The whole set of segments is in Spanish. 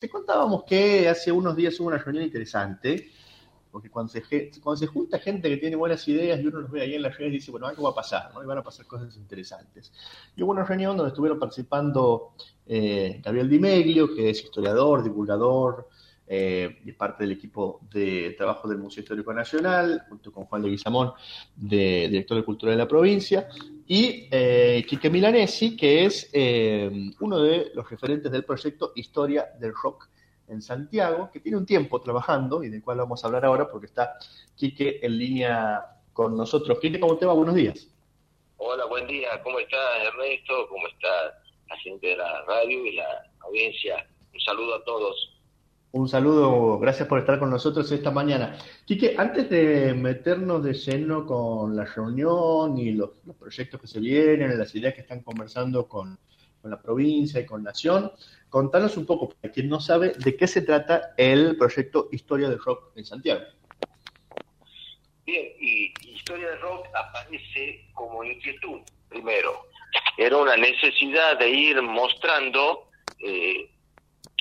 te contábamos que hace unos días hubo una reunión interesante, porque cuando se, junta gente que tiene buenas ideas y uno los ve ahí en las redes, dice, bueno, algo va a pasar, ¿no? Y van a pasar cosas interesantes. Y hubo una reunión donde estuvieron participando eh, Gabriel Di Meglio, que es historiador, divulgador, eh, y parte del equipo de trabajo del Museo Histórico Nacional, junto con Juan de, director de Cultura de la provincia, y eh, Quique Milanesi, que es eh, uno de los referentes del proyecto Historia del Rock en Santiago, que tiene un tiempo trabajando y del cual vamos a hablar ahora porque está Quique en línea con nosotros. Quique, ¿cómo te va? Buenos días. Hola, buen día. ¿Cómo estás, Ernesto? ¿Cómo está la gente de la radio y la audiencia? Un saludo a todos. Un saludo, gracias por estar con nosotros esta mañana. Quique, antes de meternos de lleno con la reunión y los, proyectos que se vienen, las ideas que están conversando con, la provincia y con Nación, contanos un poco, para quien no sabe, de qué se trata el proyecto Historia del Rock en Santiago. Bien, y Historia del Rock aparece como inquietud, primero. Era una necesidad de ir mostrando eh,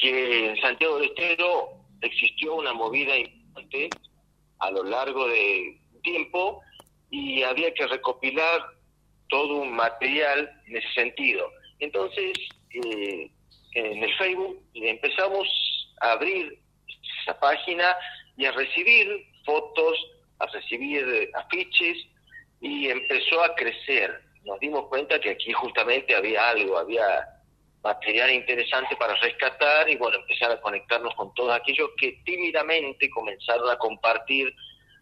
que en Santiago del Estero existió una movida importante a lo largo de tiempo y había que recopilar todo un material en ese sentido. Entonces, eh, en el Facebook empezamos a abrir esa página y a recibir fotos, a recibir afiches y empezó a crecer. Nos dimos cuenta que aquí justamente había algo, había material interesante para rescatar y bueno, empezar a conectarnos con todos aquellos que tímidamente comenzaron a compartir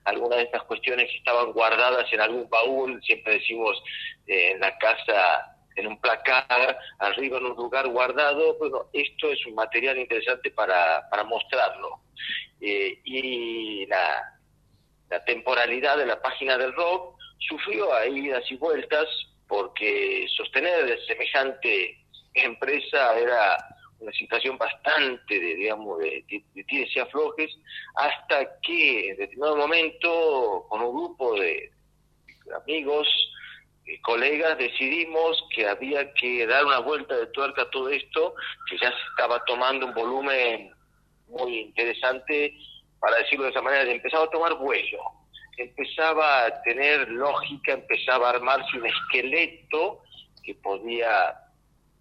algunas de estas cuestiones que estaban guardadas en algún baúl, siempre decimos eh, en la casa, en un placar, arriba en un lugar guardado, bueno, esto es un material interesante para, para mostrarlo. Eh, y la, la temporalidad de la página del rock sufrió ahí idas y vueltas porque sostener semejante empresa era una situación bastante de, digamos, de, de, y aflojes, hasta que en determinado momento, con un grupo de amigos, y colegas, decidimos que había que dar una vuelta de tuerca a todo esto, que ya se estaba tomando un volumen muy interesante, para decirlo de esa manera, empezaba a tomar vuelo, empezaba a tener lógica, empezaba a armarse un esqueleto que podía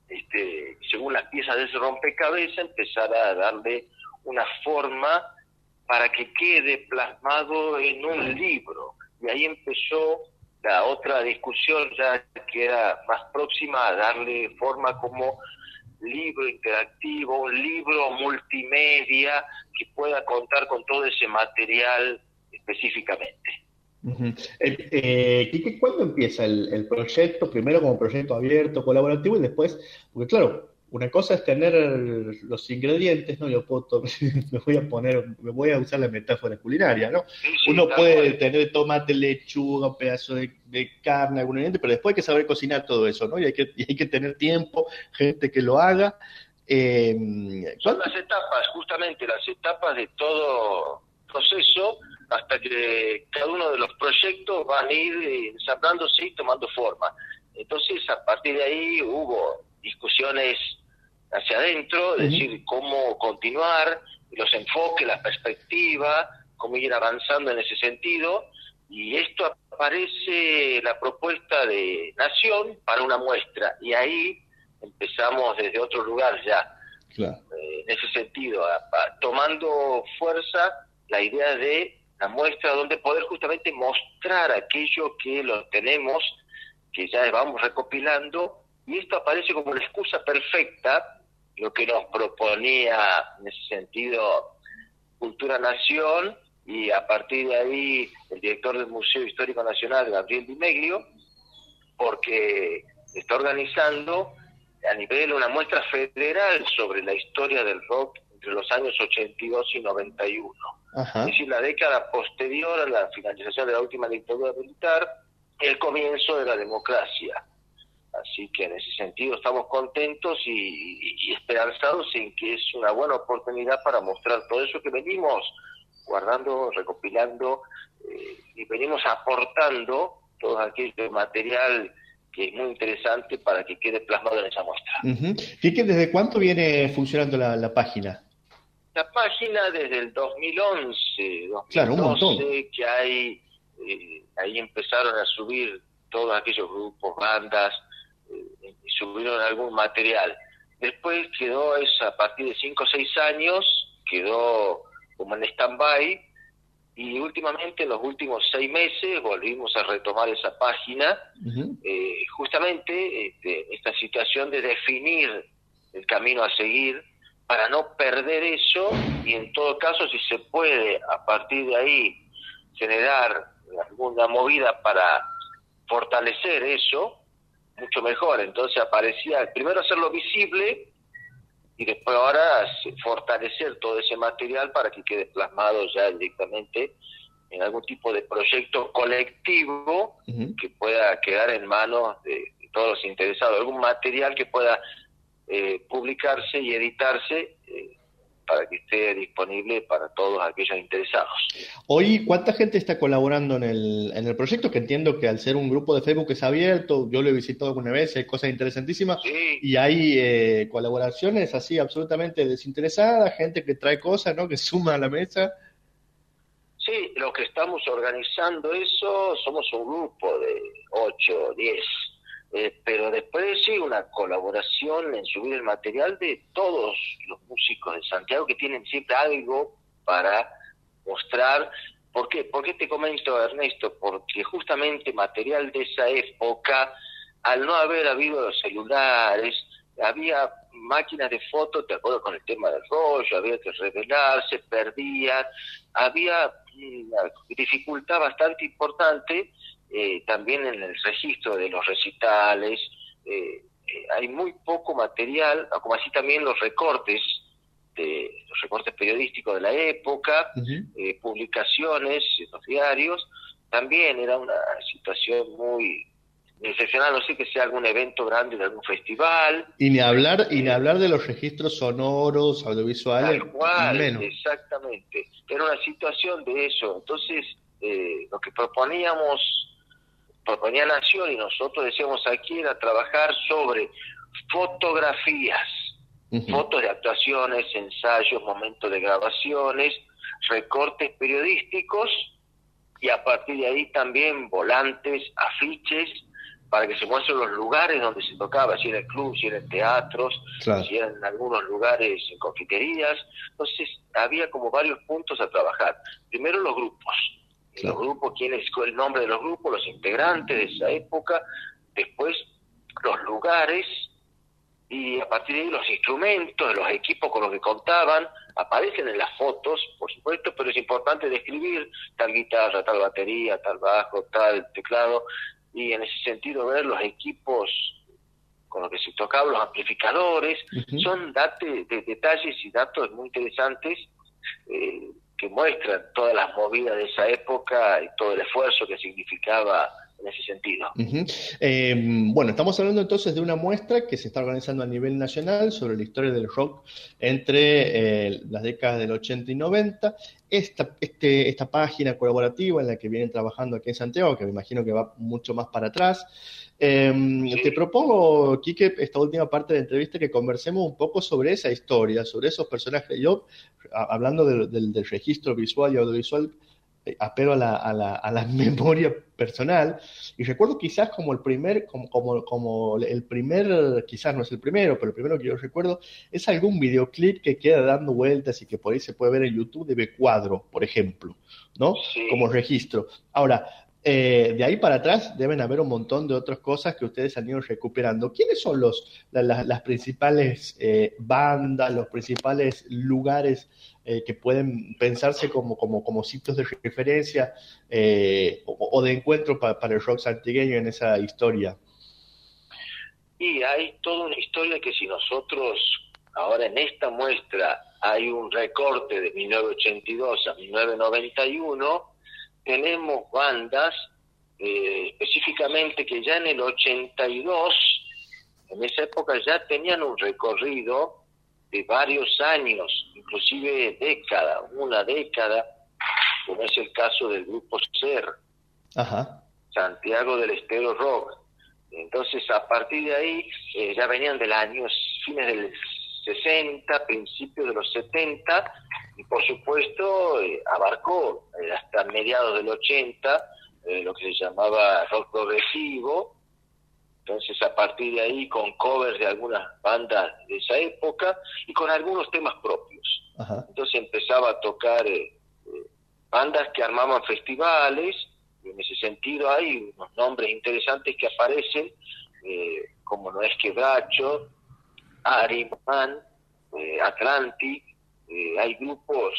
este, según las piezas de ese rompecabezas, empezar a darle una forma para que quede plasmado en un libro. Y ahí empezó la otra discusión ya que era más próxima a darle forma como libro interactivo, un libro multimedia que pueda contar con todo ese material específicamente. Eh, eh, ¿cuándo empieza el, proyecto? Primero como proyecto abierto, colaborativo y después, porque claro, una cosa es tener los ingredientes, ¿no? Yo puedo me voy a poner, me voy a usar la metáfora culinaria, ¿no? Uno puede tener tomate, lechuga, un pedazo de, carne, algún ingrediente, pero después hay que saber cocinar todo eso, ¿no? Y hay que, hay que tener tiempo, gente que lo haga. Eh, Son las etapas, justamente las etapas de todo proceso hasta que cada uno de los proyectos van a ir ensamblándose y tomando forma. Entonces, a partir de ahí hubo discusiones hacia adentro, es decir, cómo continuar, los enfoques, la perspectiva, cómo ir avanzando en ese sentido. Y esto aparece la propuesta de Nación para una muestra. Y ahí empezamos desde otro lugar ya. Eh, en ese sentido, tomando fuerza la idea de la muestra donde poder justamente mostrar aquello que lo tenemos, que ya vamos recopilando, y esto aparece como la excusa perfecta, lo que nos proponía en ese sentido Cultura Nación, y a partir de ahí el director del Museo Histórico Nacional, Gabriel Di Meglio, porque está organizando a nivel una muestra federal sobre la historia del rock entre los años 82 y 91 es decir, la década posterior a la finalización de la última dictadura militar, el comienzo de la democracia. Así que en ese sentido estamos contentos y, esperanzados en que es una buena oportunidad para mostrar todo eso que venimos guardando, recopilando eh, y venimos aportando todo aquel material que es muy interesante para que quede plasmado en esa muestra. Uh ¿desde cuánto viene funcionando la página? La página desde el 2011, 2012, claro, un montón. que hay, eh, ahí empezaron a subir todos aquellos grupos, bandas, eh, y subieron algún material. Después quedó eso a partir de 5 o 6 años, quedó como en stand-by, y últimamente, en los últimos seis meses, volvimos a retomar esa página, eh, justamente este, esta situación de definir el camino a seguir para no perder eso y en todo caso si se puede a partir de ahí generar alguna movida para fortalecer eso, mucho mejor. Entonces aparecía, primero hacerlo visible y después ahora fortalecer todo ese material para que quede plasmado ya directamente en algún tipo de proyecto colectivo que pueda quedar en manos de, todos los interesados, algún material que pueda eh, publicarse y editarse eh, para que esté disponible para todos aquellos interesados. Hoy, ¿cuánta gente está colaborando en el, en el proyecto? Que entiendo que al ser un grupo de Facebook es abierto, yo lo he visitado alguna vez, hay cosas interesantísimas, y hay eh, colaboraciones así absolutamente desinteresadas, gente que trae cosas, ¿no? Que suma a la mesa. Sí, lo que estamos organizando eso, somos un grupo de 8 o 10 eh, pero después sí una colaboración en subir el material de todos los músicos de Santiago que tienen siempre algo para mostrar. ¿Por qué? ¿Por qué te comento, Ernesto? Porque justamente material de esa época, al no haber habido los celulares, había máquinas de fotos, te acuerdo con el tema del rollo, había que revelarse, perdían, había una dificultad bastante importante eh, también en el registro de los recitales, eh, eh, hay muy poco material, como así también los recortes, de, los recortes periodísticos de la época, publicaciones en los diarios, también era una situación muy excepcional, no sé que sea algún evento grande de algún festival. Y ni hablar, y ni hablar de los registros sonoros, audiovisuales. Tal exactamente. Era una situación de eso. Entonces, lo que proponíamos proponía Nación y nosotros decíamos aquí era trabajar sobre fotografías, fotos de actuaciones, ensayos, momentos de grabaciones, recortes periodísticos y a partir de ahí también volantes, afiches para que se muestren los lugares donde se tocaba, si era el club, si era en teatros, si eran en algunos lugares en confiterías. Entonces había como varios puntos a trabajar. Primero los grupos, los grupos, quién es el nombre de los grupos, los integrantes de esa época, después los lugares y a partir de ahí los instrumentos, los equipos con los que contaban, aparecen en las fotos, por supuesto, pero es importante describir tal guitarra, tal batería, tal bajo, tal teclado, y en ese sentido ver los equipos con los que se tocaban, los amplificadores, son date, de, detalles y datos muy interesantes eh, que muestran todas las movidas de esa época y todo el esfuerzo que significaba en ese sentido. Eh, bueno, estamos hablando entonces de una muestra que se está organizando a nivel nacional sobre la historia del rock entre eh, las décadas del 80 y 90. Esta, este, esta página colaborativa en la que vienen trabajando aquí en Santiago, que me imagino que va mucho más para atrás, Em, te propongo, Quique, esta última parte de la entrevista, que conversemos un poco sobre esa historia, sobre esos personajes. Yo, hablando del, registro visual y audiovisual, apelo a la, a, la, a la, memoria personal y recuerdo quizás como el primer, como, como, como, el primer, quizás no es el primero, pero el primero que yo recuerdo es algún videoclip que queda dando vueltas y que por ahí se puede ver en YouTube de B-Cuadro, por ejemplo, ¿no? Como registro. Ahora, eh, de ahí para atrás deben haber un montón de otras cosas que ustedes han ido recuperando. ¿Quiénes son los, las principales eh, bandas, los principales lugares eh, que pueden pensarse como, como, como sitios de referencia o, de encuentro para el rock santigueño en esa historia? Y hay toda una historia que si nosotros ahora en esta muestra hay un recorte de 1982 a 1991, tenemos bandas eh, específicamente que ya en el 82, en esa época ya tenían un recorrido de varios años, inclusive década, una década, como es el caso del grupo SER, Santiago del Estero Rock. Entonces, a partir de ahí, eh, ya venían del año, fines del 60, principios de los 70, y por supuesto eh, abarcó eh, hasta mediados del 80 eh, lo que se llamaba rock progresivo, entonces a partir de ahí con covers de algunas bandas de esa época y con algunos temas propios. Entonces empezaba a tocar bandas que armaban festivales, y en ese sentido hay unos nombres interesantes que aparecen, como No es Quebracho, Ariman, Atlantic, eh, hay grupos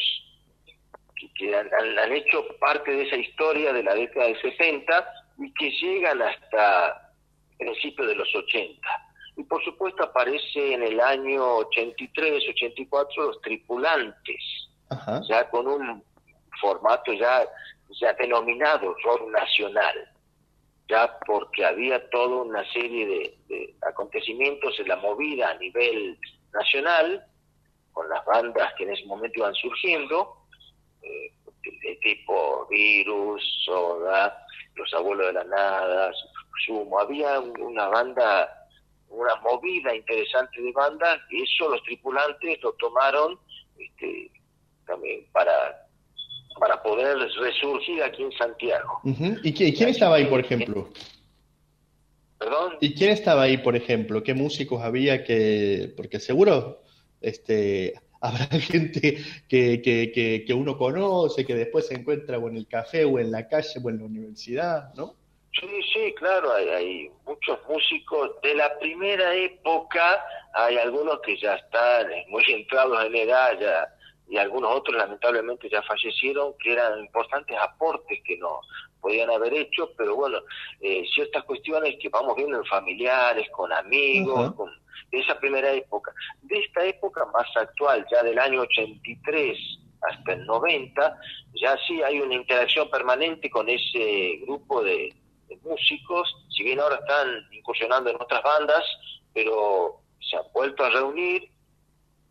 que, han, hecho parte de esa historia de la década del 60 y que llegan hasta principios de los 80. Y por supuesto aparece en el año 83, 84 los tripulantes, ya con un formato ya, ya denominado rock nacional ya porque había toda una serie de, acontecimientos en la movida a nivel nacional, con las bandas que en ese momento iban surgiendo, eh, de tipo Virus, Soda, Los Abuelos de la Nada, Sumo, había una banda, una movida interesante de bandas, y eso los tripulantes lo tomaron este, también para para poder resurgir aquí en Santiago. ¿Y, quién estaba ahí, por ejemplo? ¿Perdón? ¿Y quién estaba ahí, por ejemplo? ¿Qué músicos había que...? Porque seguro este, habrá gente que, que, que, uno conoce, que después se encuentra o en el café o en la calle o en la universidad, ¿no? Sí, sí, claro, hay, hay, muchos músicos de la primera época, hay algunos que ya están muy entrados en edad, ya y algunos otros lamentablemente ya fallecieron, que eran importantes aportes que no podían haber hecho, pero bueno, eh, ciertas cuestiones que vamos viendo en familiares, con amigos, con, de esa primera época. De esta época más actual, ya del año 83 hasta el 90, ya sí hay una interacción permanente con ese grupo de, de músicos, si bien ahora están incursionando en otras bandas, pero se han vuelto a reunir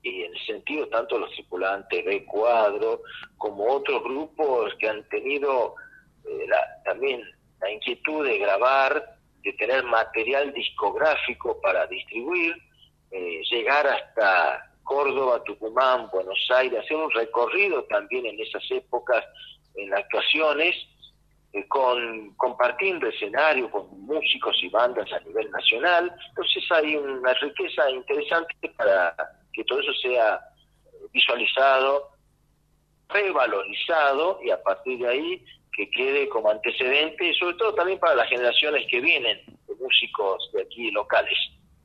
y en el sentido tanto los tripulantes de Cuadro como otros grupos que han tenido eh, también la inquietud de grabar, de tener material discográfico para distribuir, eh, llegar hasta Córdoba, Tucumán, Buenos Aires, hacer un recorrido también en esas épocas en actuaciones, eh, con compartiendo escenario con músicos y bandas a nivel nacional. Entonces hay una riqueza interesante para que todo eso sea visualizado, revalorizado y a partir de ahí que quede como antecedente, y sobre todo también para las generaciones que vienen de músicos de aquí locales,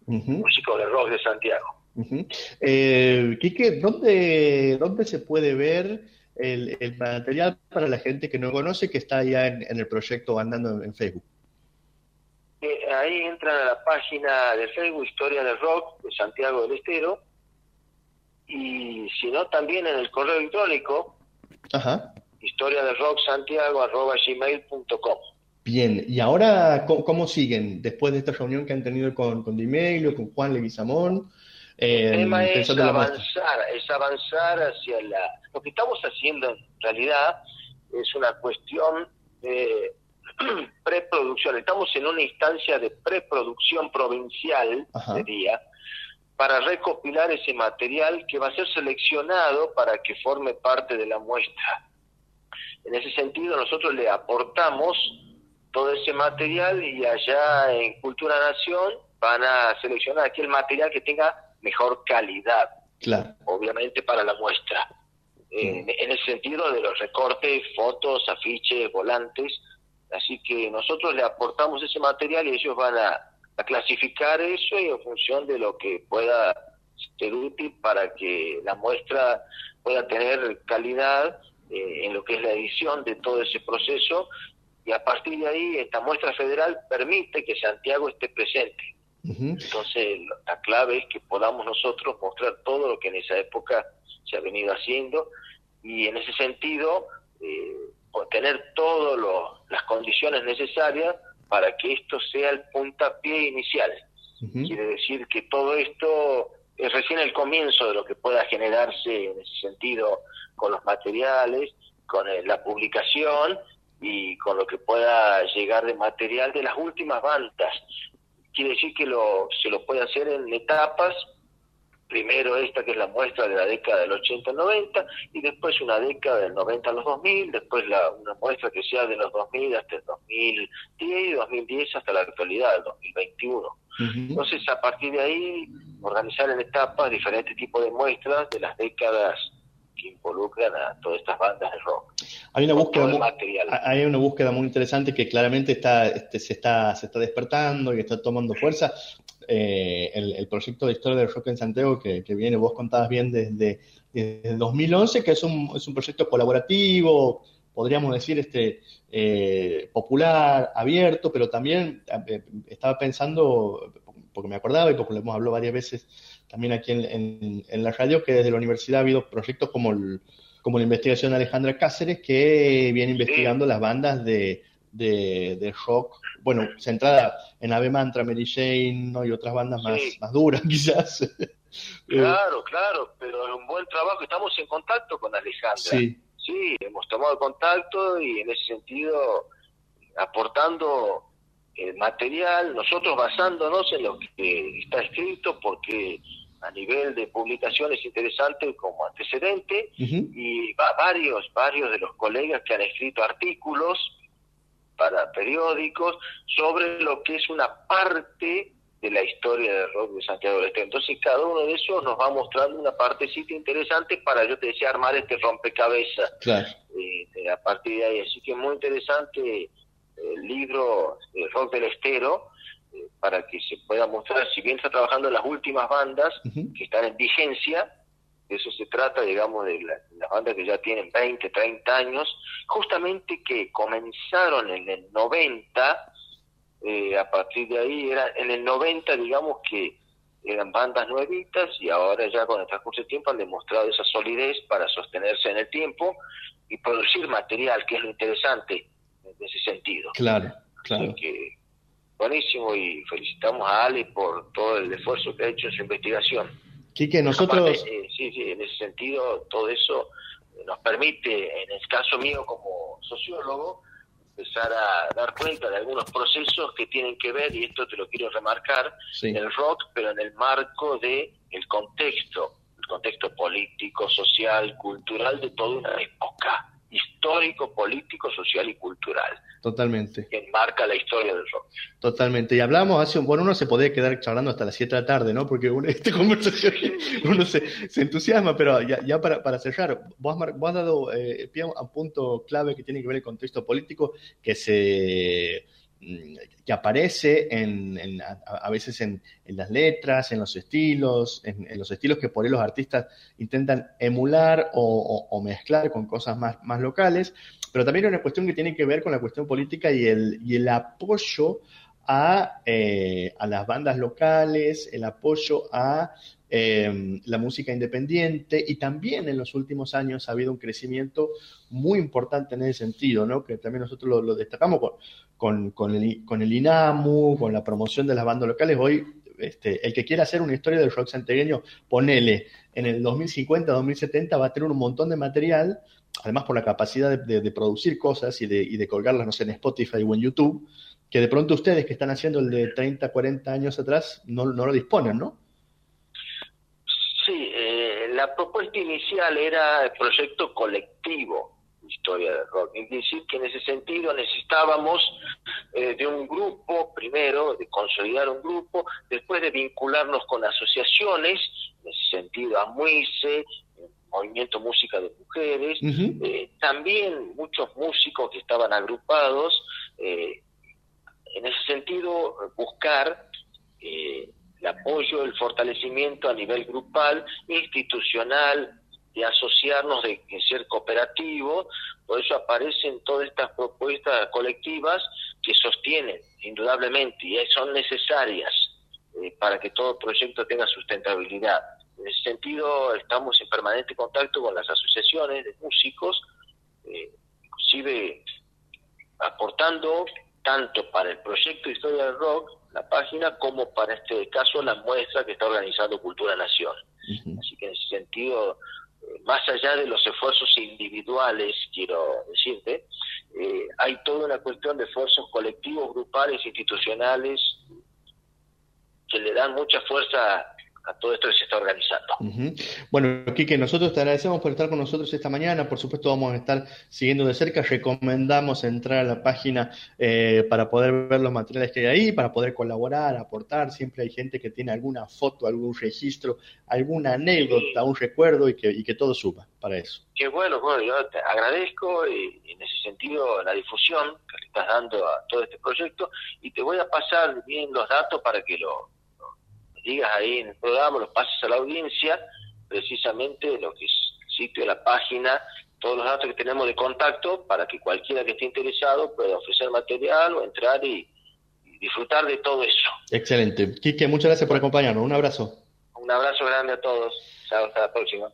músicos de rock de Santiago. eh, Quique, ¿dónde, ¿dónde se puede ver el, material para la gente que no conoce que está ya en, el proyecto andando en Facebook? Eh, ahí entran a la página de Facebook Historia del Rock de Santiago del Estero y si no también en el correo electrónico Ajá. Historia de rock santiago arroba gmail.com Bien, y ahora, ¿cómo, siguen después de esta reunión que han tenido con, con Dimeglio, con Juan Leguizamón? Eh, el tema es avanzar, es avanzar hacia la... Lo que estamos haciendo en realidad es una cuestión de preproducción. Estamos en una instancia de preproducción provincial, sería, para recopilar ese material que va a ser seleccionado para que forme parte de la muestra. En ese sentido, nosotros le aportamos todo ese material y allá en Cultura Nación van a seleccionar aquel material que tenga mejor calidad, obviamente para la muestra. en ese sentido de los recortes, fotos, afiches, volantes. Así que nosotros le aportamos ese material y ellos van a a clasificar eso y en función de lo que pueda ser útil para que la muestra pueda tener calidad eh, en lo que es la edición de todo ese proceso y a partir de ahí esta muestra federal permite que Santiago esté presente. Entonces la clave es que podamos nosotros mostrar todo lo que en esa época se ha venido haciendo y en ese sentido eh, tener todas las condiciones necesarias para que esto sea el puntapié inicial. Quiere decir que todo esto es recién el comienzo de lo que pueda generarse en ese sentido con los materiales, con eh, la publicación y con lo que pueda llegar de material de las últimas bandas. Quiere decir que lo, se lo puede hacer en etapas primero esta que es la muestra de la década del 80-90 y después una década del 90 a los 2000, después la, una muestra que sea de los 2000 hasta el 2010 y 2010 hasta la actualidad, el 2021. Entonces, a partir de ahí, organizar en etapas diferentes tipos de muestras de las décadas que involucran a todas estas bandas de rock. Hay una búsqueda, muy, hay una búsqueda muy interesante que claramente está, este, se, está, se está despertando y está tomando fuerza. Eh, el, proyecto de historia del rock en Santiago que, viene, vos contabas bien desde, desde 2011, que es un, es un proyecto colaborativo, podríamos decir, este, eh, popular, abierto, pero también eh, estaba pensando, porque me acordaba y porque lo hemos hablado varias veces también aquí en, la radio, que desde la universidad ha habido proyectos como, como la investigación de Alejandra Cáceres, que viene investigando las bandas de, de, rock, bueno, centrada en Ave Mantra, Mary Jane ¿no? y otras bandas más, más duras quizás. Claro, claro, pero es un buen trabajo, estamos en contacto con Alejandra. Sí sí, hemos tomado contacto y en ese sentido aportando el material, nosotros basándonos en lo que está escrito, porque a nivel de publicación es interesante como antecedente, y varios, varios de los colegas que han escrito artículos para periódicos sobre lo que es una parte de la historia del rock de Santiago del Estero. Entonces cada uno de esos nos va mostrando una partecita interesante para, yo te decía, armar este rompecabezas claro. Eh, a partir de ahí. Así que muy interesante el libro el Rock del Estero eh, para que se pueda mostrar, si bien está trabajando en las últimas bandas que están en vigencia, de eso se trata, digamos, de las bandas que ya tienen 20, 30 años, justamente que comenzaron en el 90 eh, a partir de ahí, era en el 90, digamos que eran bandas nuevitas y ahora ya con el transcurso del tiempo han demostrado esa solidez para sostenerse en el tiempo y producir material, que es lo interesante en ese sentido. Claro, claro. que, buenísimo y felicitamos a Ale por todo el esfuerzo que ha hecho en su investigación. Quique, nosotros... Eh, sí, sí, en ese sentido todo eso nos permite, en el caso mío como sociólogo, empezar a dar cuenta de algunos procesos que tienen que ver, y esto te lo quiero remarcar, el rock, pero en el marco de el contexto, el contexto político, social, cultural de toda una época histórico, político, social y cultural. Totalmente. Que enmarca la historia del rock. Totalmente. Y hablamos hace un, bueno, uno se podía quedar charlando hasta las 7 de la tarde, ¿no? Porque una, esta conversación uno se, entusiasma, pero ya, ya para, para, cerrar, vos, has dado eh, pie a un punto clave que tiene que ver el contexto político que se que aparece en, a, veces en, las letras, en los estilos, en, los estilos que por ahí los artistas intentan emular o, mezclar con cosas más, más, locales, pero también hay una cuestión que tiene que ver con la cuestión política y el, y el apoyo a, eh, a las bandas locales, el apoyo a eh, la música independiente y también en los últimos años ha habido un crecimiento muy importante en ese sentido, ¿no? que también nosotros lo, destacamos con, con, el, con el INAMU, con la promoción de las bandas locales. Hoy este, el que quiera hacer una historia del rock santiagueño, ponele, en el 2050, 2070 va a tener un montón de material, además por la capacidad de, producir cosas y de, y de colgarlas, no sé, en Spotify o en YouTube, que de pronto ustedes que están haciendo el de 30, 40 años atrás no, no lo disponen, ¿no? Sí, eh, la propuesta inicial era el proyecto colectivo, historia del rock. Es decir, que en ese sentido necesitábamos eh, de un grupo, primero, de consolidar un grupo, después de vincularnos con asociaciones, en ese sentido, a Movimiento Música de Mujeres, eh, también muchos músicos que estaban agrupados, en ese sentido, buscar el apoyo, el fortalecimiento a nivel grupal, institucional, de asociarnos, de, ser cooperativo, por eso aparecen todas estas propuestas colectivas que sostienen, indudablemente, y son necesarias eh, para que todo proyecto tenga sustentabilidad. En ese sentido, estamos en permanente contacto con las asociaciones de músicos, eh, inclusive aportando tanto para el proyecto Historia del Rock, la página, como para este caso la muestra que está organizando Cultura Nación. Así que en ese sentido, eh, más allá de los esfuerzos individuales, quiero decirte, eh, hay toda una cuestión de esfuerzos colectivos, grupales, institucionales, que le dan mucha fuerza a todo esto que se está organizando. Bueno, Quique, nosotros te agradecemos por estar con nosotros esta mañana. Por supuesto, vamos a estar siguiendo de cerca. Recomendamos entrar a la página eh, para poder ver los materiales que hay ahí, para poder colaborar, aportar. Siempre hay gente que tiene alguna foto, algún registro, alguna anécdota, un recuerdo y que, y que todo suba para eso. Qué bueno, bueno, yo te agradezco y, en ese sentido la difusión que le estás dando a todo este proyecto y te voy a pasar bien los datos para que lo digas ahí en el programa, los pases a la audiencia, precisamente lo que es el sitio, la página, todos los datos que tenemos de contacto para que cualquiera que esté interesado pueda ofrecer material o entrar y, disfrutar de todo eso. Excelente. Quique, muchas gracias por acompañarnos. Un abrazo. Un abrazo grande a todos. Chao, hasta la próxima.